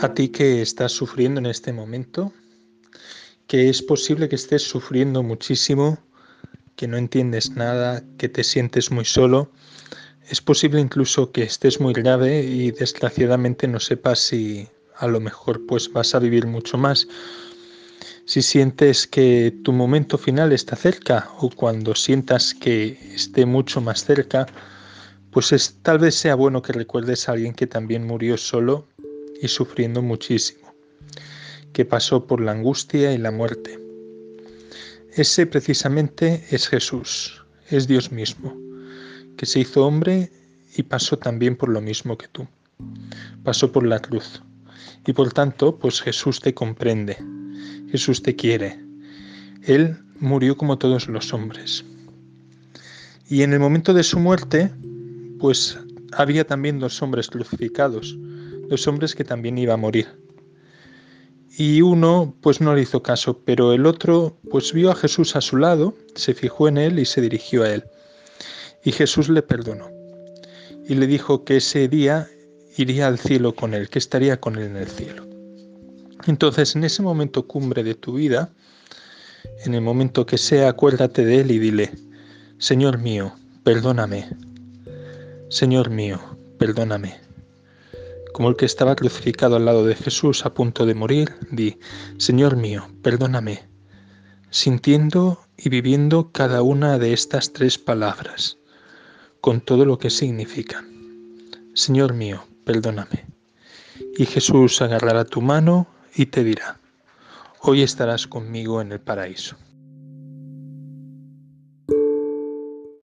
A ti que estás sufriendo en este momento, que es posible que estés sufriendo muchísimo, que no entiendes nada, que te sientes muy solo, es posible incluso que estés muy grave y desgraciadamente no sepas si a lo mejor pues vas a vivir mucho más. Si sientes que tu momento final está cerca o cuando sientas que esté mucho más cerca, pues es, tal vez sea bueno que recuerdes a alguien que también murió solo y sufriendo muchísimo, que pasó por la angustia y la muerte. Ese precisamente es Jesús, es Dios mismo, que se hizo hombre y pasó también por lo mismo que tú. Pasó por la cruz. Y por tanto, pues Jesús te comprende, Jesús te quiere. Él murió como todos los hombres. Y en el momento de su muerte, pues había también dos hombres crucificados, dos hombres que también iba a morir. Y uno pues no le hizo caso, pero el otro pues vio a Jesús a su lado, se fijó en él y se dirigió a él. Y Jesús le perdonó. Y le dijo que ese día iría al cielo con él, que estaría con él en el cielo. Entonces, en ese momento cumbre de tu vida, en el momento que sea, acuérdate de él y dile, Señor mío, perdóname, Señor mío, perdóname. Como el que estaba crucificado al lado de Jesús a punto de morir, di, Señor mío, perdóname, sintiendo y viviendo cada una de estas tres palabras, con todo lo que significan. Señor mío, perdóname. Y Jesús agarrará tu mano y te dirá, hoy estarás conmigo en el paraíso.